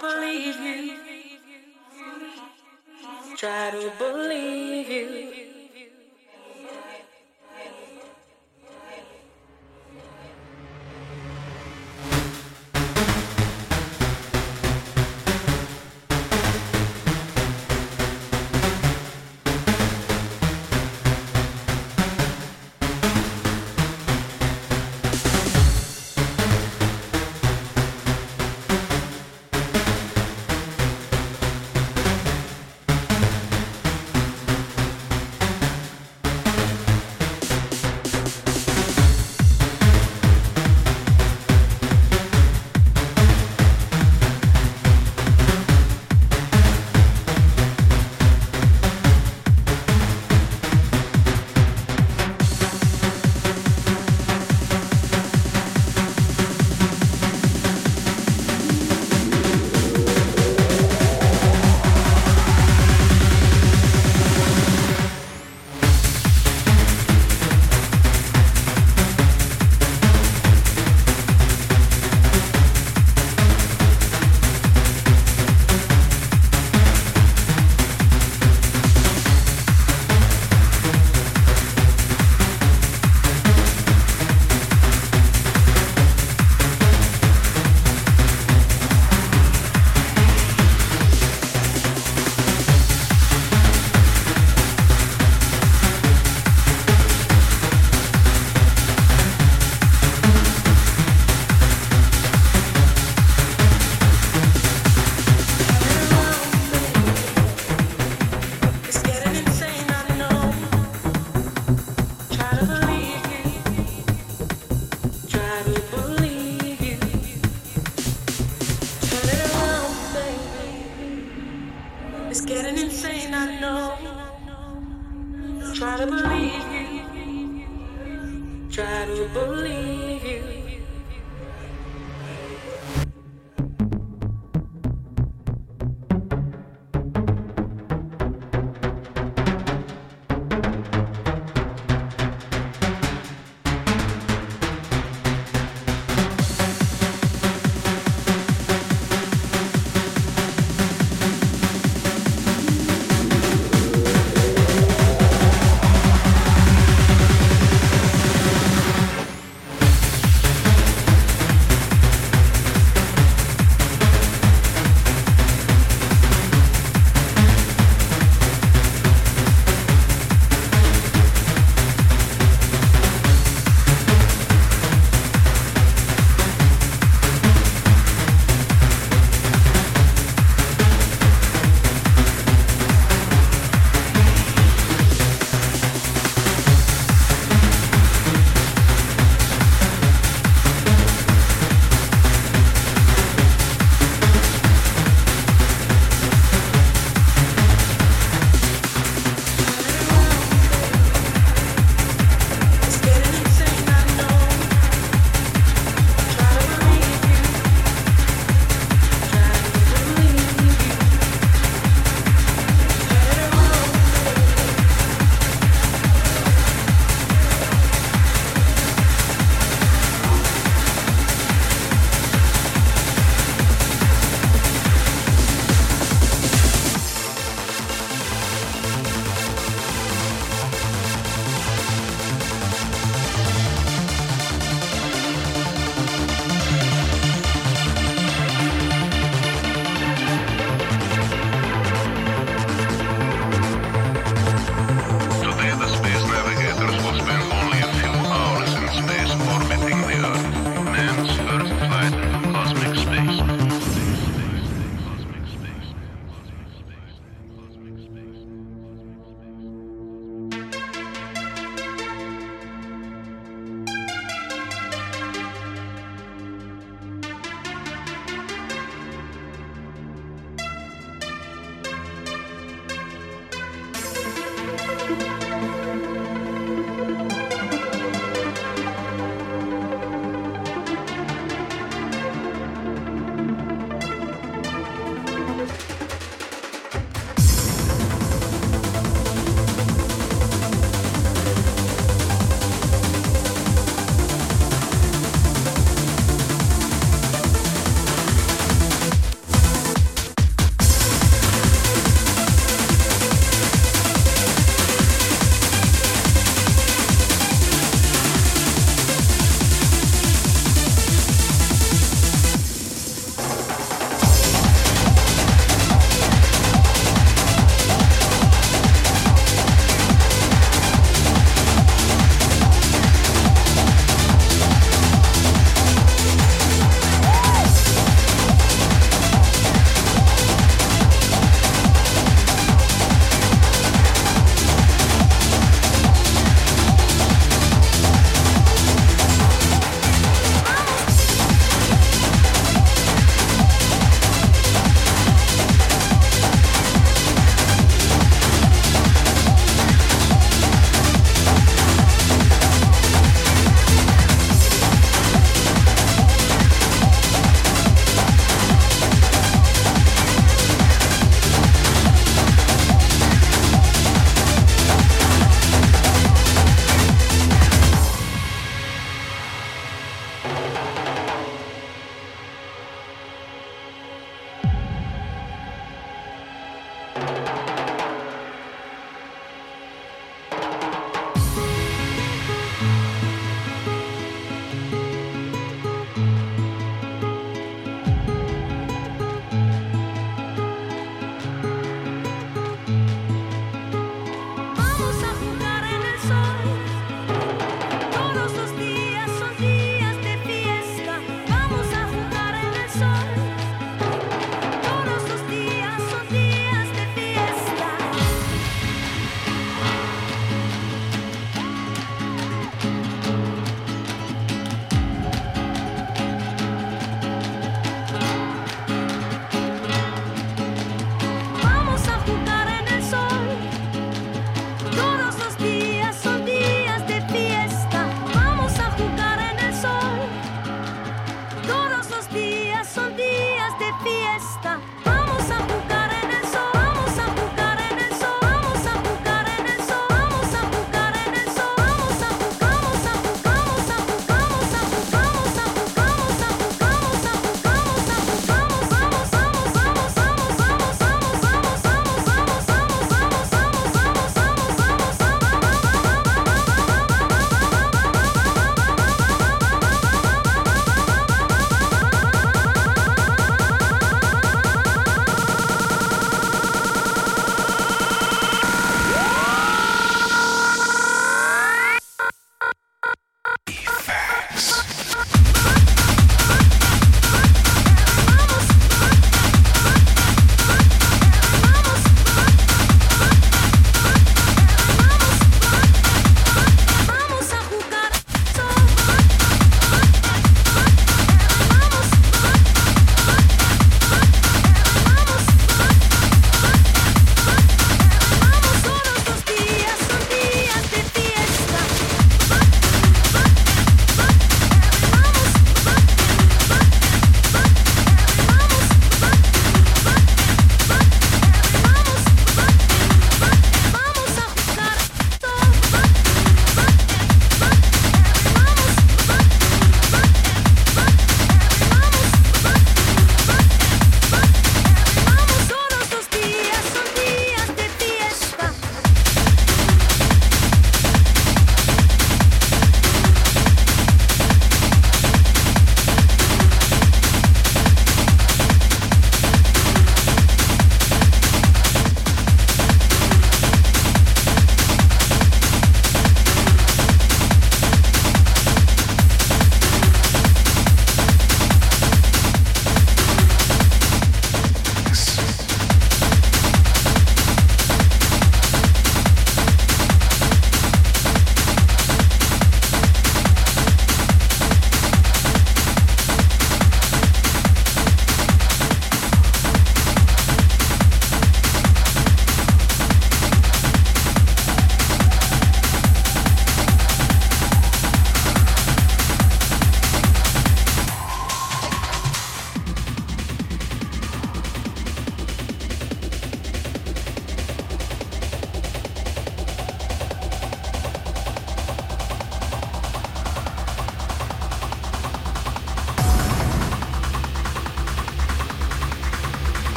believe you. Try to believe you.